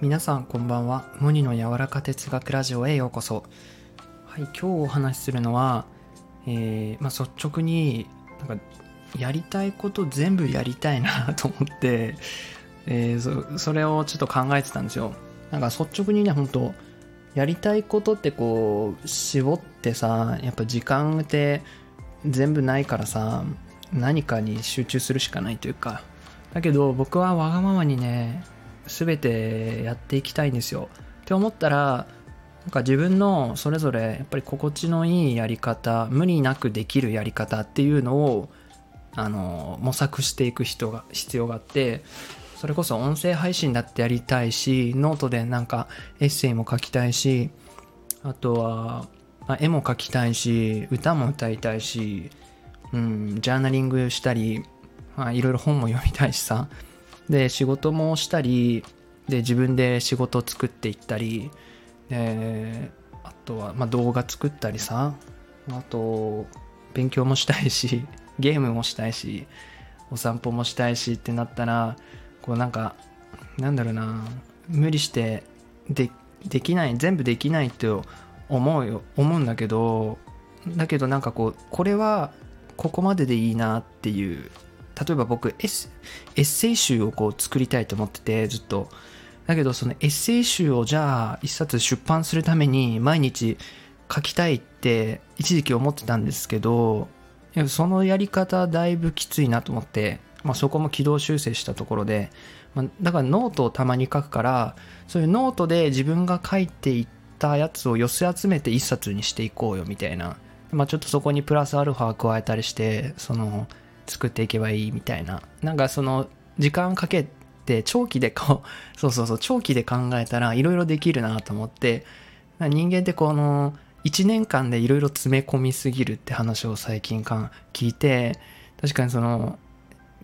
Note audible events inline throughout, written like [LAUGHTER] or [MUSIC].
皆さんこんばんは。無二の柔らか哲学ラジオへようこそ。はい今日お話しするのは、えーまあ、率直になんかやりたいこと全部やりたいな [LAUGHS] と思って、えー、そそれをちょっと考えてたんですよ。なんか率直にね本当やりたいことってこう絞ってさやっぱ時間って全部ないからさ何かに集中するしかないというか。だけど僕はわがままにね全てやっていきたいんですよ。って思ったらなんか自分のそれぞれやっぱり心地のいいやり方無理なくできるやり方っていうのをあの模索していく人が必要があってそれこそ音声配信だってやりたいしノートでなんかエッセイも書きたいしあとは、まあ、絵も描きたいし歌も歌いたいし、うん、ジャーナリングしたり、まあ、いろいろ本も読みたいしさ。で仕事もしたりで自分で仕事を作っていったり。であとは、まあ、動画作ったりさ。あと勉強もしたいし [LAUGHS] ゲームもしたいしお散歩もしたいしってなったらこうなんかなんだろうな。無理してでできない全部できないって思うよ思うんだけど。だけどなんかこうこれはここまででいいなっていう例えば僕エッエッセイ集をこう作りたいと思っててずっと。だけどそのエッセイ集をじゃあ一冊出版するために毎日書きたいって一時期思ってたんですけどそのやり方だいぶきついなと思ってまあ、そこも軌道修正したところで、まあ、だからノートをたまに書くからそういうノートで自分が書いていったやつを寄せ集めて一冊にしていこうよみたいな、まあ、ちょっとそこにプラスアルファ加えたりしてその作っていけばいいみたいな。なんかその時間かけて長期でこう [LAUGHS] そうそうそう長期で考えたらいろいろできるなと思って人間ってこの1年間でいろいろ詰め込みすぎるって話を最近か聞いて確かにその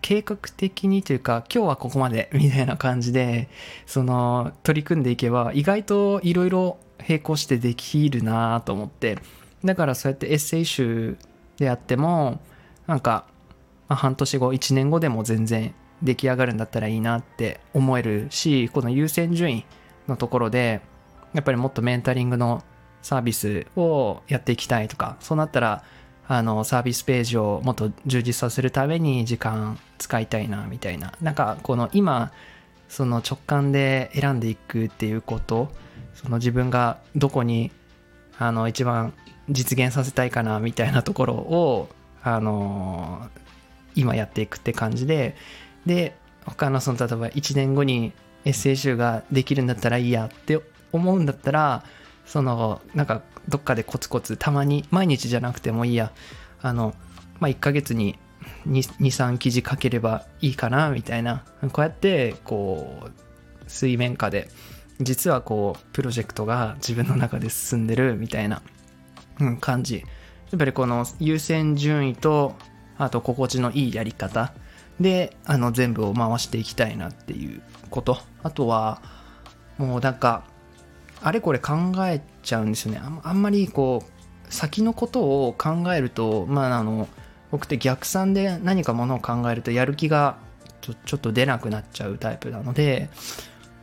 計画的にというか今日はここまでみたいな感じでその取り組んでいけば意外といろいろ並行してできるなと思って。だからそうやってエッセイ集であってもなんか、半年後1年後でも全然出来上がるんだったらいいなって思えるしこの優先順位のところでやっぱりもっとメンタリングのサービスをやっていきたいとかそうなったらあのサービスページをもっと充実させるために時間使いたいなみたいな。なんかこの今その直感で選んでいくっていうことその自分がどこにあの一番実現させたいかなみたいなところをあの今やっていくって感じでで他のその例えば1年後にエッセイ集ができるんだったらいいやって思うんだったらそのなんかどっかでコツコツたまに毎日じゃなくてもいいや。あのまあ1ヶ月に23記事書ければいいかなみたいな。こうやってこう水面下で実はこうプロジェクトが自分の中で進んでるみたいな、うん、感じ。やっぱりこの優先順位とあと心地のいいやり方。であの全部を回していきたいなっていうこと。あとはもうなんかあれこれ考えちゃうんですよね。あんまりこう先のことを考えるとまああの僕って逆算で何かものを考えるとやる気がちょちょっと出なくなっちゃうタイプなので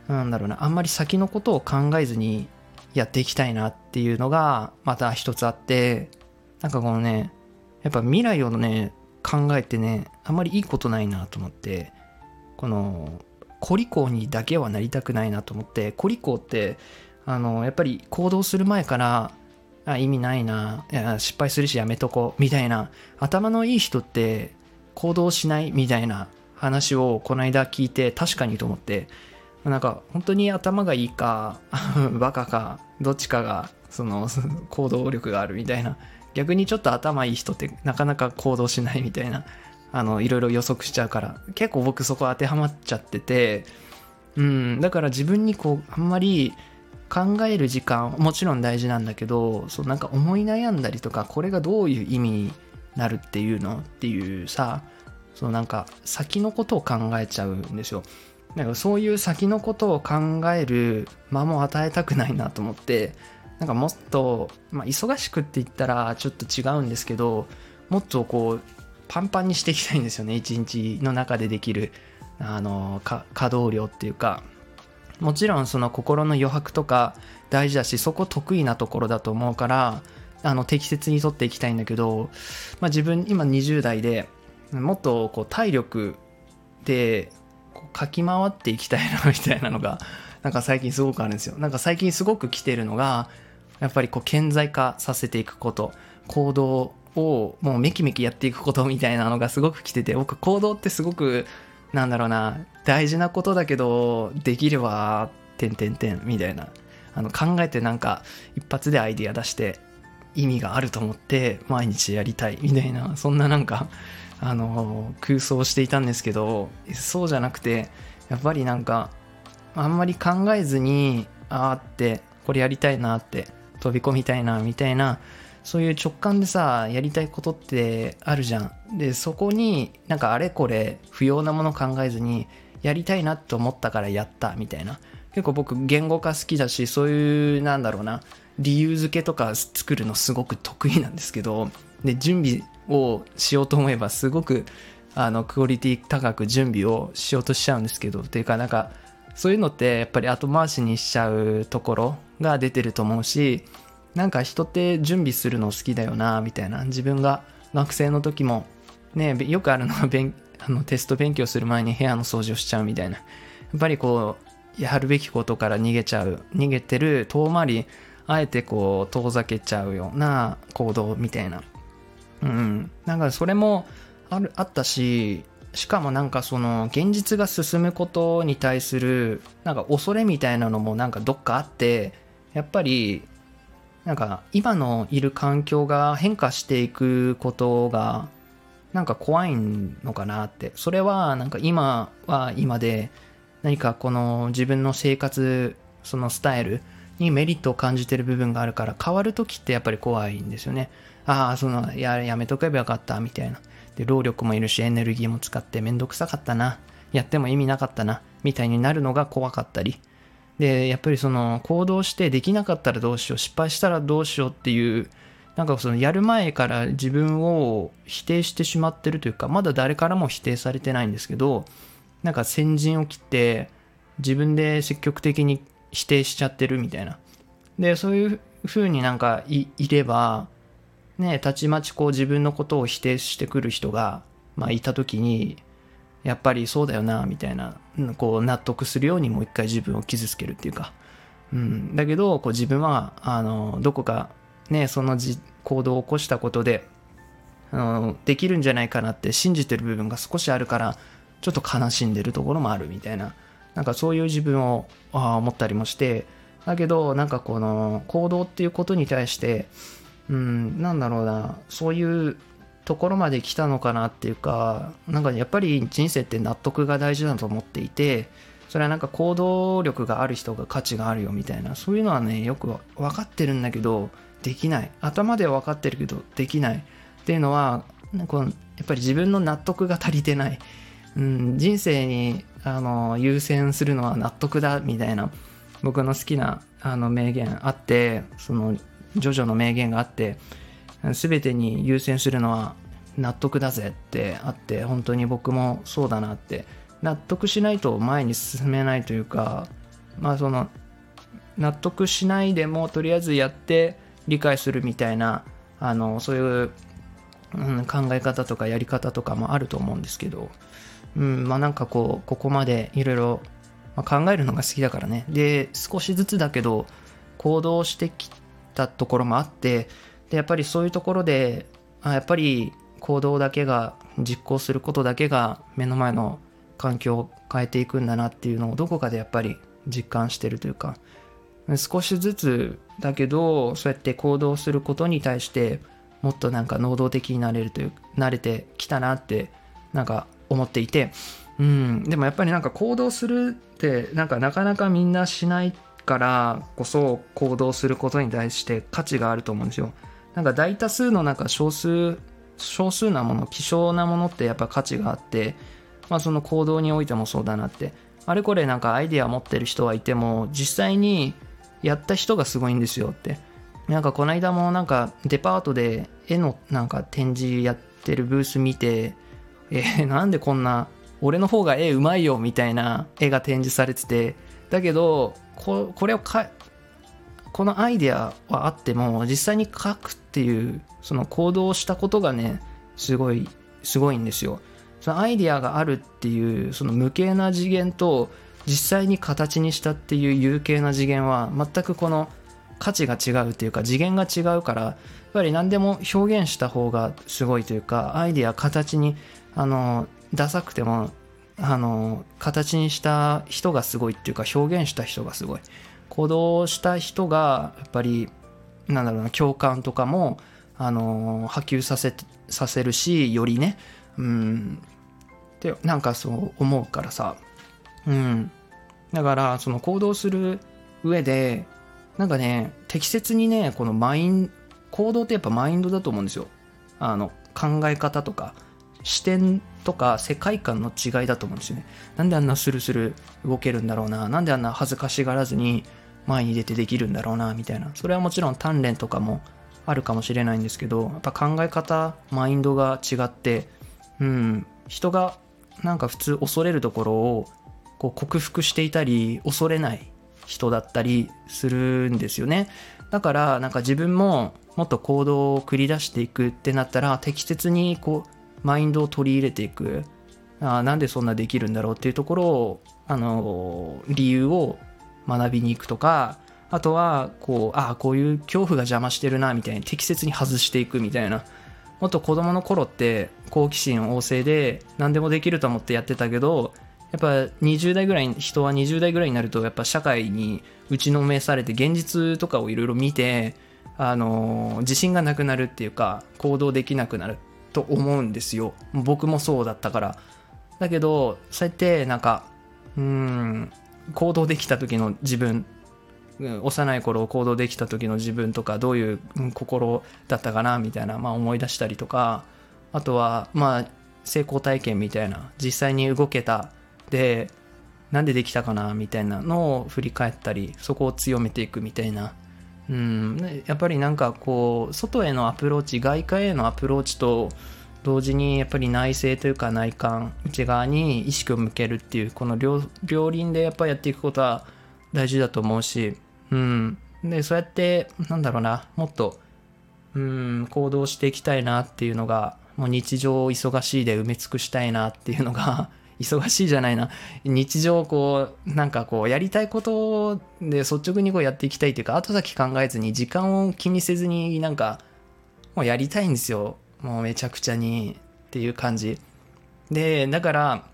なんだろうな。あんまり先のことを考えずにやっていきたいなっていうのがまた一つあってなんかこのねやっぱ未来をね考えてねあんまりいいことないなと思ってこのコリコにだけはなりたくないなと思ってコリコってあのやっぱり行動する前からあ意味ないないや失敗するしやめとこうみたいな頭のいい人って行動しないみたいな話をこの間聞いて確かにと思ってなんか本当に頭がいいか [LAUGHS] バカかどっちかがその行動力があるみたいな。逆にちょっと頭いい人ってなかなか行動しないみたいな。あのいろいろ予測しちゃうから。結構僕そこ当てはまっちゃってて。うんだから自分にこうあんまり考える時間もちろん大事なんだけどそうなんか思い悩んだりとかこれがどういう意味になるっていうのっていうさそうなんか先のことを考えちゃうんですよ。なんかそういう先のことを考える間も与えたくないなと思ってなんかもっと、まあ、忙しくって言ったらちょっと違うんですけどもっとこうパンパンにしていきたいんですよね一日の中でできるあの稼働量っていうか。もちろんその心の余白とか大事だしそこ得意なところだと思うからあの適切にとっていきたいんだけど、まあ、自分今20代でもっとこう体力でこうかき回っていきたいなみたいなのが [LAUGHS] なんか最近すごくあるんですよ。なんか最近すごく来てるのがやっぱりこう顕在化させていくこと。行動をもうめきめきやっていくことみたいなのがすごく来てて僕行動ってすごくなんだろうな大事なことだけどできればてんてんてんみたいな。あの考えてなんか一発でアイディア出して意味があると思って毎日やりたいみたいなそんななんかあの空想していたんですけどそうじゃなくてやっぱりなんかあんまり考えずにああってこれやりたいなって飛び込みたいなみたいなそういう直感でさやりたいことってあるじゃん。でそこになんかあれこれ不要なもの考えずにやりたいなと思ったからやったみたいな。結構僕言語化好きだしそういうなんだろうな理由付けとか作るのすごく得意なんですけどで準備をしようと思えばすごくあのクオリティ高く準備をしようとしちゃうんですけどっていうかなんかそういうのってやっぱり後回しにしちゃうところが出てると思うしなんか人って準備するの好きだよなみたいな。自分が学生の時もねよくあるのは勉あのテスト勉強する前に部屋の掃除をしちゃうみたいな。やっぱりこうやるべきことから逃げちゃう逃げてる遠回りあえてこう遠ざけちゃうような行動みたいな。うん。なんかそれもあるあったししかもなんかその現実が進むことに対するなんか恐れみたいなのもなんかどっかあってやっぱりなんか今のいる環境が変化していくことがなんか怖いのかなって。それはなんか今は今で何かこの自分の生活そのスタイルにメリットを感じてる部分があるから変わる時ってやっぱり怖いんですよね。ああそのややめとけばよかったみたいな。で労力もいるしエネルギーも使ってめんどくさかったな。やっても意味なかったなみたいになるのが怖かったり。でやっぱりその行動してできなかったらどうしよう失敗したらどうしようっていうなんかそのやる前から自分を否定してしまってるというかまだ誰からも否定されてないんですけどなんか先陣を切って自分で積極的に否定しちゃってるみたいな。でそういう風になんかいればねたちまちこう自分のことを否定してくる人が、まあ、いた時にやっぱりそうだよなみたいなこう納得するようにもう一回自分を傷つけるっていうか、うん、だけどこう自分はあのどこかねその行動を起こしたことであのできるんじゃないかなって信じてる部分が少しあるからちょっと悲しんでるところもあるみたいな。なんかそういう自分をあ思ったりもしてだけどなんかこの行動っていうことに対してうんなんだろうな。そういうところまで来たのかなっていうかなんかやっぱり人生って納得が大事だと思っていてそれはなんか行動力がある人が価値があるよみたいなそういうのはねよく分かってるんだけどできない。頭では分かってるけどできない。っていうのはこのやっぱり自分の納得が足りてない、うん、人生にあの優先するのは納得だみたいな僕の好きなあの名言あってそのジョジョの名言があって全てに優先するのは納得だぜってあって本当に僕もそうだなって。納得しないと前に進めないというかまあその納得しないでもとりあえずやって理解するみたいなあのそういう、うん、考え方とかやり方とかもあると思うんですけど、うん、まあなんかこうここまでいろいろ考えるのが好きだからね。で少しずつだけど行動してきたところもあってでやっぱりそういうところであやっぱり行動だけが実行することだけが目の前の環境を変えていくんだなっていうのをどこかでやっぱり実感してるというか少しずつだけどそうやって行動することに対してもっとなんか能動的になれるという慣れてきたなってなんか思っていてうん。でもやっぱりなんか行動するってなんかなかなかみんなしないからこそ行動することに対して価値があると思うんですよ。なんか大多数の中少数少数なもの希少なものってやっぱ価値があってまあその行動においてもそうだなって。あれこれなんかアイデア持ってる人はいても実際にやった人がすごいんですよって。なんかこの間もなんかデパートで絵のなんか展示やってるブース見てえー、なんでこんな俺の方が絵うまいよみたいな絵が展示されててだけどここれをかこのアイデアはあっても実際に描くっていうその行動をしたことがねすごいすごいんですよ。そのアイデアがあるっていうその無形な次元と実際に形にしたっていう有形な次元は全くこの価値が違うっていうか次元が違うからやっぱり何でも表現した方がすごいというかアイデア形にあのダサくてもあの形にした人がすごいっていうか表現した人がすごい。行動した人がやっぱりなんだろうな共感とかもあの波及させさせるしよりね。うん。ってなんかそう思うからさ。うん。だからその行動する上でなんかね適切にねこのマイン行動ってやっぱマインドだと思うんですよ。あの考え方とか視点とか世界観の違いだと思うんですよね。なんであんなスルスル動けるんだろうななんであんな恥ずかしがらずに前に出てできるんだろうなみたいな。それはもちろん鍛錬とかもあるかもしれないんですけどやっぱ考え方マインドが違ってうん人がなんか普通恐れるところをこう克服していたり恐れない人だったりするんですよね。だからなんか自分ももっと行動を繰り出していくってなったら適切にこうマインドを取り入れていく。あなんでそんなできるんだろうっていうところをあの理由を学びに行くとかあとはこうああこういう恐怖が邪魔してるなみたいに適切に外していくみたいな。もっと子供の頃って好奇心旺盛で何でもできると思ってやってたけどやっぱ20代ぐらい人は20代ぐらいになるとやっぱ社会に打ちのめされて現実とかをいろいろ見てあの自信がなくなるっていうか行動できなくなる。と思うんですよ。僕もそうだったから。だけどそうやってなんかうん行動できた時の自分幼い頃行動できた時の自分とかどういう心だったかなみたいな、まあ、思い出したりとかあとはまあ成功体験みたいな実際に動けたでなんでできたかなみたいなのを振り返ったりそこを強めていくみたいなうん。やっぱりなんかこう外へのアプローチ外界へのアプローチと同時にやっぱり内政というか内観内側に意識を向けるっていうこの両輪でやっぱりやっていくことは大事だと思うしうん。でそうやってなんだろうなもっとうん行動していきたいなっていうのがもう日常を忙しいで埋め尽くしたいなっていうのが忙しいじゃないな。日常こうなんかこうやりたいことで率直にこうやっていきたいっていうか後先考えずに時間を気にせずになんかもうやりたいんですよ。もうめちゃくちゃにっていう感じ。でだから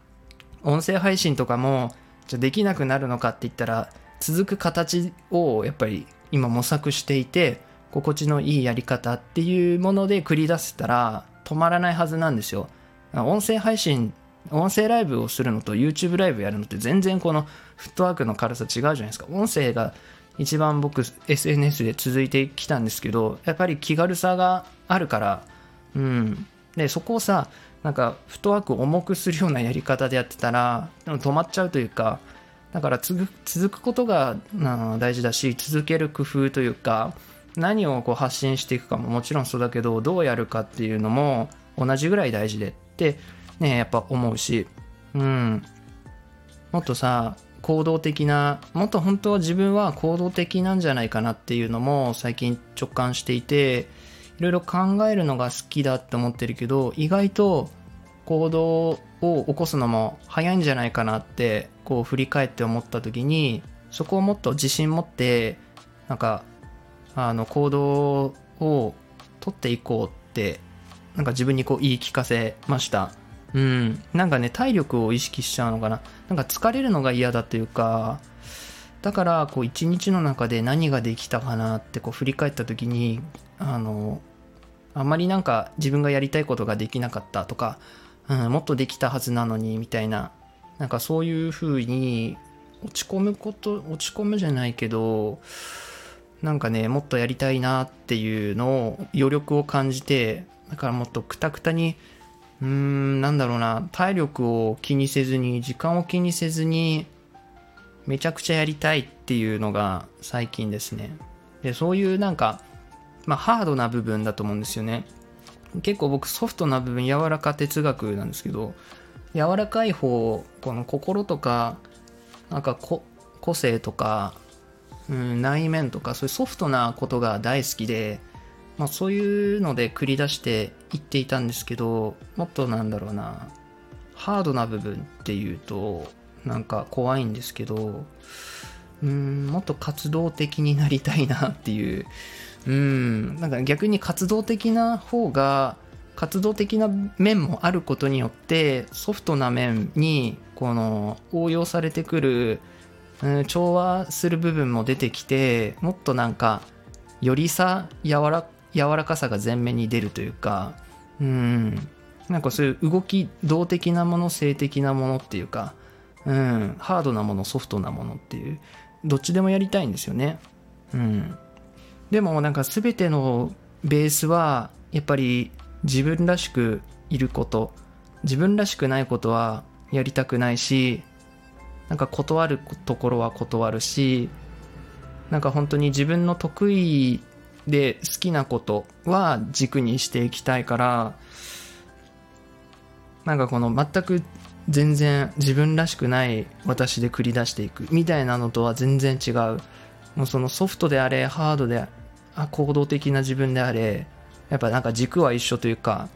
音声配信とかもじゃできなくなるのかって言ったら続く形をやっぱり今模索していて心地のいいやり方っていうもので繰り出せたら止まらないはずなんですよ。音声配信音声ライブをするのと YouTube ライブやるのって全然このフットワークの軽さ違うじゃないですか。音声が一番僕 SNS で続いてきたんですけどやっぱり気軽さがあるからうん。でそこをさなんかフットワークを重くするようなやり方でやってたら止まっちゃうというかだから続くことが大事だし続ける工夫というか何をこう発信していくかももちろんそうだけどどうやるかっていうのも同じぐらい大事で。ってねやっぱ思うし。うん。もっとさ行動的なもっと本当は自分は行動的なんじゃないかなっていうのも最近直感していていろいろ考えるのが好きだって思ってるけど意外と行動を起こすのも早いんじゃないかなってこう振り返って思った時にそこをもっと自信持ってなんかあの行動を取っていこうってなんか自分にこう言い聞かせました。うん。なんかね体力を意識しちゃうのかな。なんか疲れるのが嫌だというかだからこう一日の中で何ができたかなってこう振り返った時にあのあんまりなんか自分がやりたいことができなかったとか、うん、もっとできたはずなのにみたいななんかそういう風に落ち込むこと落ち込むじゃないけどなんかねもっとやりたいなっていうのを余力を感じてだからもっとくたくたにうーんなんだろうな。体力を気にせずに時間を気にせずにめちゃくちゃやりたいっていうのが最近ですね。でそういうなんかまあハードな部分だと思うんですよね。結構僕ソフトな部分柔らか哲学なんですけど柔らかい方この心とかなんか個性とか、うん、内面とかそういうソフトなことが大好きで、まあ、そういうので繰り出していっていたんですけどもっとなんだろうな。ハードな部分っていうとなんか怖いんですけどうんもっと活動的になりたいなっていう。うんなんか逆に活動的な方が活動的な面もあることによってソフトな面にこの応用されてくる、うん、調和する部分も出てきてもっとなんかよりさ柔ら柔らかさが前面に出るというかうん。なんかそういう動き動的なもの性的なものっていうかうん。ハードなものソフトなものっていうどっちでもやりたいんですよね。うん。でもなんか全てのベースはやっぱり自分らしくいること自分らしくないことはやりたくないしなんか断るところは断るしなんか本当に自分の得意で好きなことは軸にしていきたいからなんかこの全く全然自分らしくない私で繰り出していくみたいなのとは全然違う。もうそのソフトであれハードであ行動的な自分であれやっぱなんか軸は一緒というか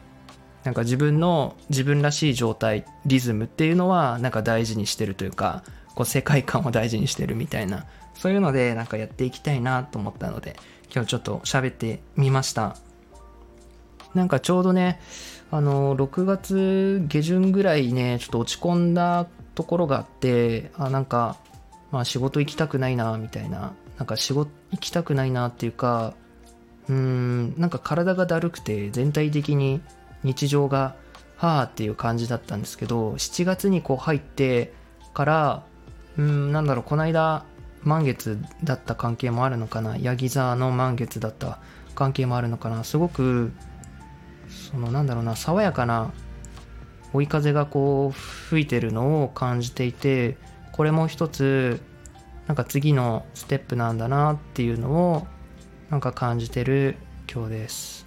なんか自分の自分らしい状態リズムっていうのはなんか大事にしてるというかこう世界観を大事にしてるみたいな。そういうのでなんかやっていきたいなと思ったので。今日ちょっと喋ってみました。なんかちょうどねあの6月下旬ぐらいねちょっと落ち込んだところがあってあなんかまあ仕事行きたくないなみたいな。なんか仕事行きたくないなっていうかうーんなんか体がだるくて全体的に日常がはあっていう感じだったんですけど7月にこう入ってからうんなんだろうこの間満月だった関係もあるのかな？ヤギ座の満月だった関係もあるのかな？すごくそのなんだろうな爽やかな追い風がこう吹いてるのを感じていてこれも一つなんか次のステップなんだなっていうのをなんか感じてる今日です。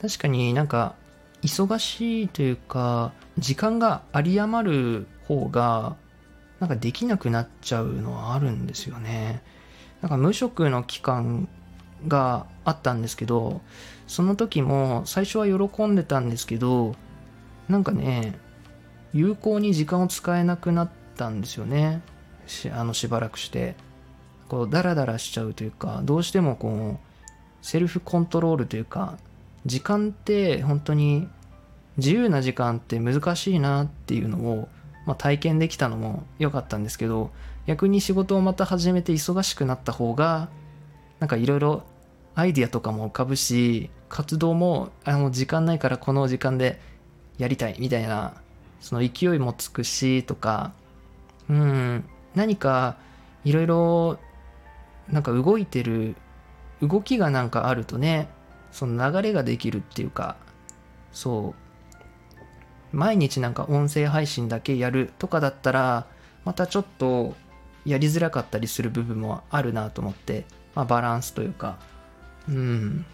確かになんか忙しいというか時間が有り余る方がなんかできなくなっちゃうのはあるんですよね。なんか無職の期間があったんですけどその時も最初は喜んでたんですけどなんかね有効に時間を使えなくなったんですよね。しあのしばらくして。こうダラダラしちゃうというかどうしてもこうセルフコントロールというか時間って本当に自由な時間って難しいなっていうのを、まあ、体験できたのも良かったんですけど逆に仕事をまた始めて忙しくなった方がなんかいろいろアイディアとかも浮かぶし活動もあもう時間ないからこの時間でやりたいみたいなその勢いもつくしとかうん何かいろいろなんか動いてる動きがなんかあるとねその流れができるっていうかそう毎日なんか音声配信だけやるとかだったらまたちょっとやりづらかったりする部分もあるなと思って、まあ、バランスというか。うん。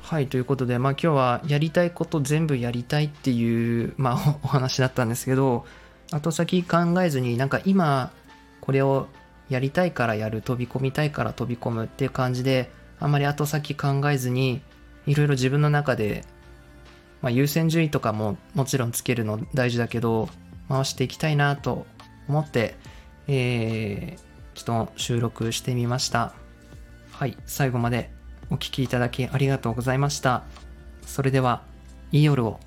はいということでまあ今日はやりたいこと全部やりたいっていうまあ [LAUGHS] お話だったんですけど後先考えずになんか今これをやりたいからやる飛び込みたいから飛び込むっていう感じであんまり後先考えずにいろいろ自分の中で、まあ、優先順位とかももちろんつけるの大事だけど回していきたいなと思って、えー、ちょっと収録してみました。はい最後までお聴きいただきありがとうございました。それではいい夜を。